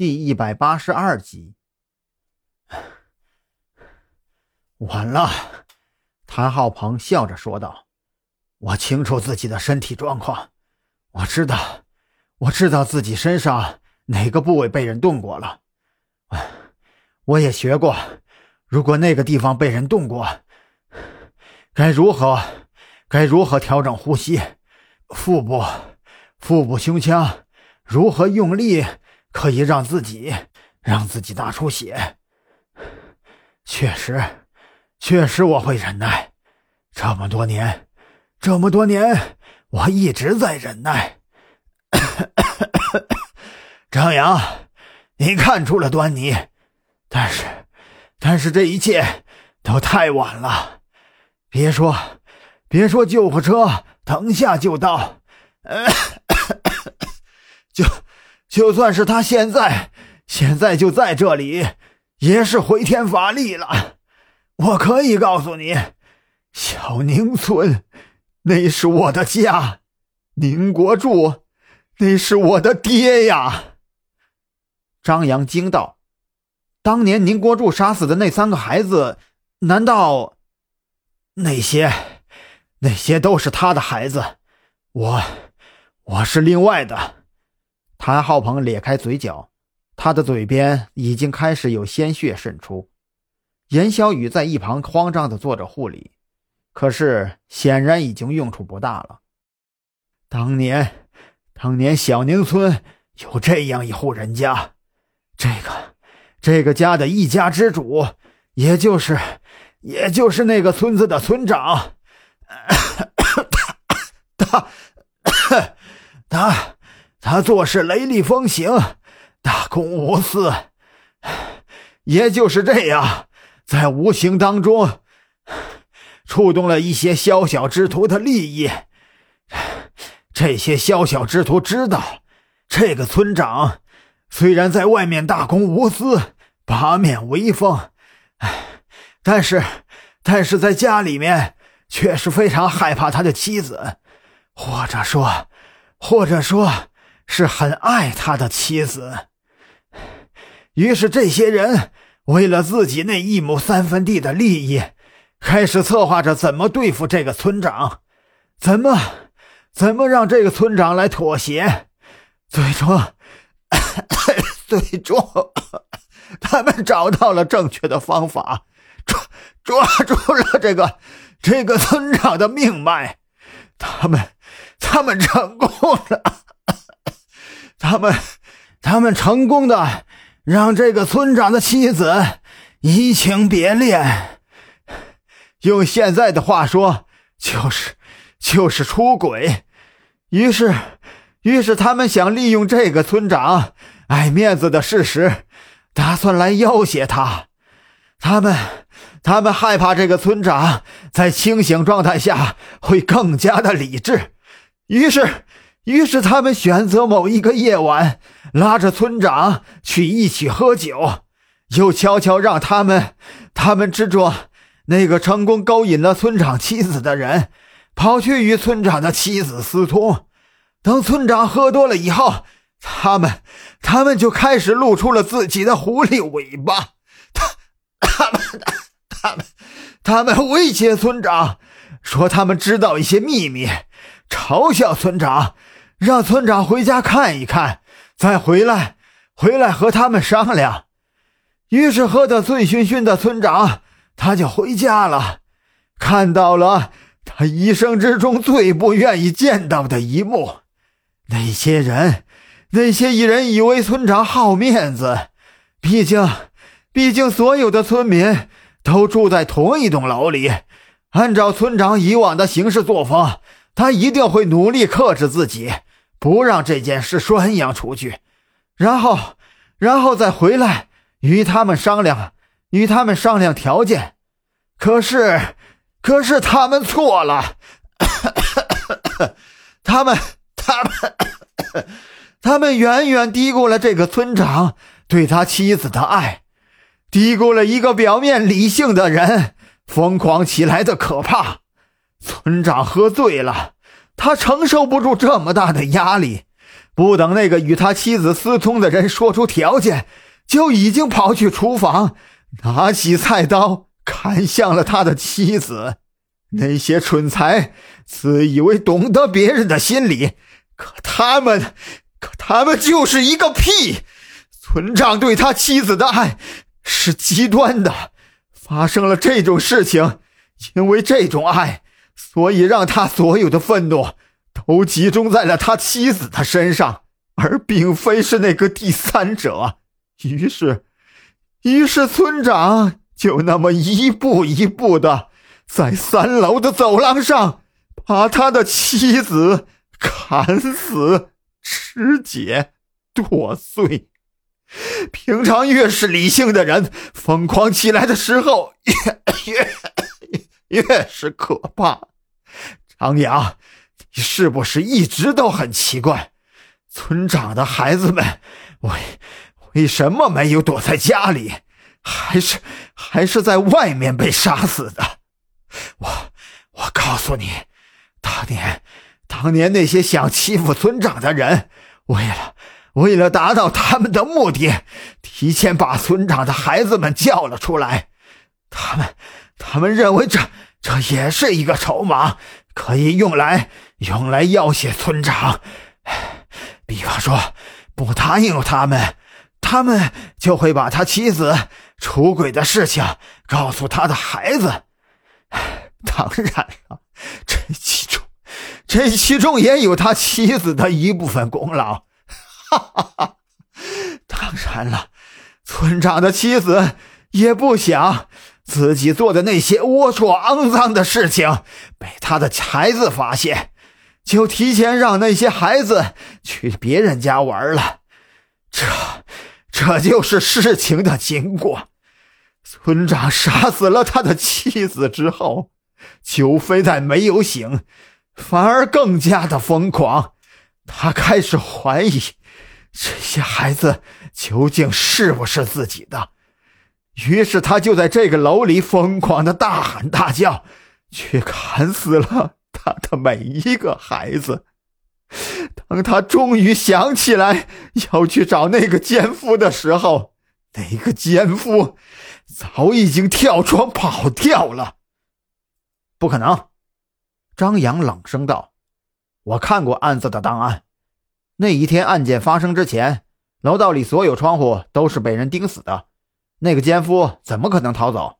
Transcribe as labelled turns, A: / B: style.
A: 第一百八十二集。
B: 晚了，谭浩鹏笑着说道：“我清楚自己的身体状况，我知道，我知道自己身上哪个部位被人动过了。我也学过，如果那个地方被人动过，该如何，该如何调整呼吸？腹部，腹部胸腔，如何用力可以让自己让自己大出血？确实。”确实，我会忍耐。这么多年，这么多年，我一直在忍耐。张扬，你看出了端倪，但是，但是这一切都太晚了。别说，别说救护车等下就到，就就算是他现在现在就在这里，也是回天乏力了。我可以告诉你，小宁村，那是我的家。宁国柱，那是我的爹呀！
A: 张扬惊道：“当年宁国柱杀死的那三个孩子，难道
B: 那些，那些都是他的孩子？我，我是另外的。”
A: 韩浩鹏咧开嘴角，他的嘴边已经开始有鲜血渗出。严小雨在一旁慌张地做着护理，可是显然已经用处不大了。
B: 当年，当年小宁村有这样一户人家，这个，这个家的一家之主，也就是，也就是那个村子的村长，他，他，他，他做事雷厉风行，大公无私，也就是这样。在无形当中，触动了一些宵小之徒的利益。这些宵小之徒知道，这个村长虽然在外面大公无私、八面威风，但是，但是在家里面却是非常害怕他的妻子，或者说，或者说是很爱他的妻子。于是，这些人。为了自己那一亩三分地的利益，开始策划着怎么对付这个村长，怎么，怎么让这个村长来妥协。最终，最终，他们找到了正确的方法，抓抓住了这个这个村长的命脉。他们，他们成功了，他们，他们成功的。让这个村长的妻子移情别恋，用现在的话说，就是就是出轨。于是，于是他们想利用这个村长爱面子的事实，打算来要挟他。他们，他们害怕这个村长在清醒状态下会更加的理智，于是。于是他们选择某一个夜晚，拉着村长去一起喝酒，又悄悄让他们，他们之中那个成功勾引了村长妻子的人，跑去与村长的妻子私通。等村长喝多了以后，他们，他们就开始露出了自己的狐狸尾巴。他，他们，他们，他们威胁村长，说他们知道一些秘密，嘲笑村长。让村长回家看一看，再回来，回来和他们商量。于是喝得醉醺醺的村长，他就回家了，看到了他一生之中最不愿意见到的一幕。那些人，那些艺人以为村长好面子，毕竟，毕竟所有的村民都住在同一栋楼里，按照村长以往的行事作风，他一定会努力克制自己。不让这件事宣扬出去，然后，然后再回来与他们商量，与他们商量条件。可是，可是他们错了，他们，他们，他们远远低估了这个村长对他妻子的爱，低估了一个表面理性的人疯狂起来的可怕。村长喝醉了。他承受不住这么大的压力，不等那个与他妻子私通的人说出条件，就已经跑去厨房，拿起菜刀砍向了他的妻子。那些蠢材自以为懂得别人的心理，可他们，可他们就是一个屁！村长对他妻子的爱是极端的，发生了这种事情，因为这种爱，所以让他所有的愤怒都集中在了他妻子的身上，而并非是那个第三者。于是，于是村长就那么一步一步的。在三楼的走廊上，把他的妻子砍死、肢解、剁碎。平常越是理性的人，疯狂起来的时候，越越越是可怕。张扬，你是不是一直都很奇怪？村长的孩子们为为什么没有躲在家里，还是还是在外面被杀死的？我我告诉你，当年当年那些想欺负村长的人，为了为了达到他们的目的，提前把村长的孩子们叫了出来。他们他们认为这这也是一个筹码，可以用来用来要挟村长。比方说，不答应他们，他们就会把他妻子出轨的事情告诉他的孩子。当然了，这其中，这其中也有他妻子的一部分功劳。哈哈哈！当然了，村长的妻子也不想自己做的那些龌龊肮脏的事情被他的孩子发现，就提前让那些孩子去别人家玩了。这，这就是事情的经过。村长杀死了他的妻子之后。就非但没有醒，反而更加的疯狂。他开始怀疑这些孩子究竟是不是自己的。于是他就在这个楼里疯狂的大喊大叫，去砍死了他的每一个孩子。当他终于想起来要去找那个奸夫的时候，那个奸夫早已经跳窗跑掉了。
A: 不可能，张扬冷声道：“我看过案子的档案，那一天案件发生之前，楼道里所有窗户都是被人钉死的，那个奸夫怎么可能逃走？”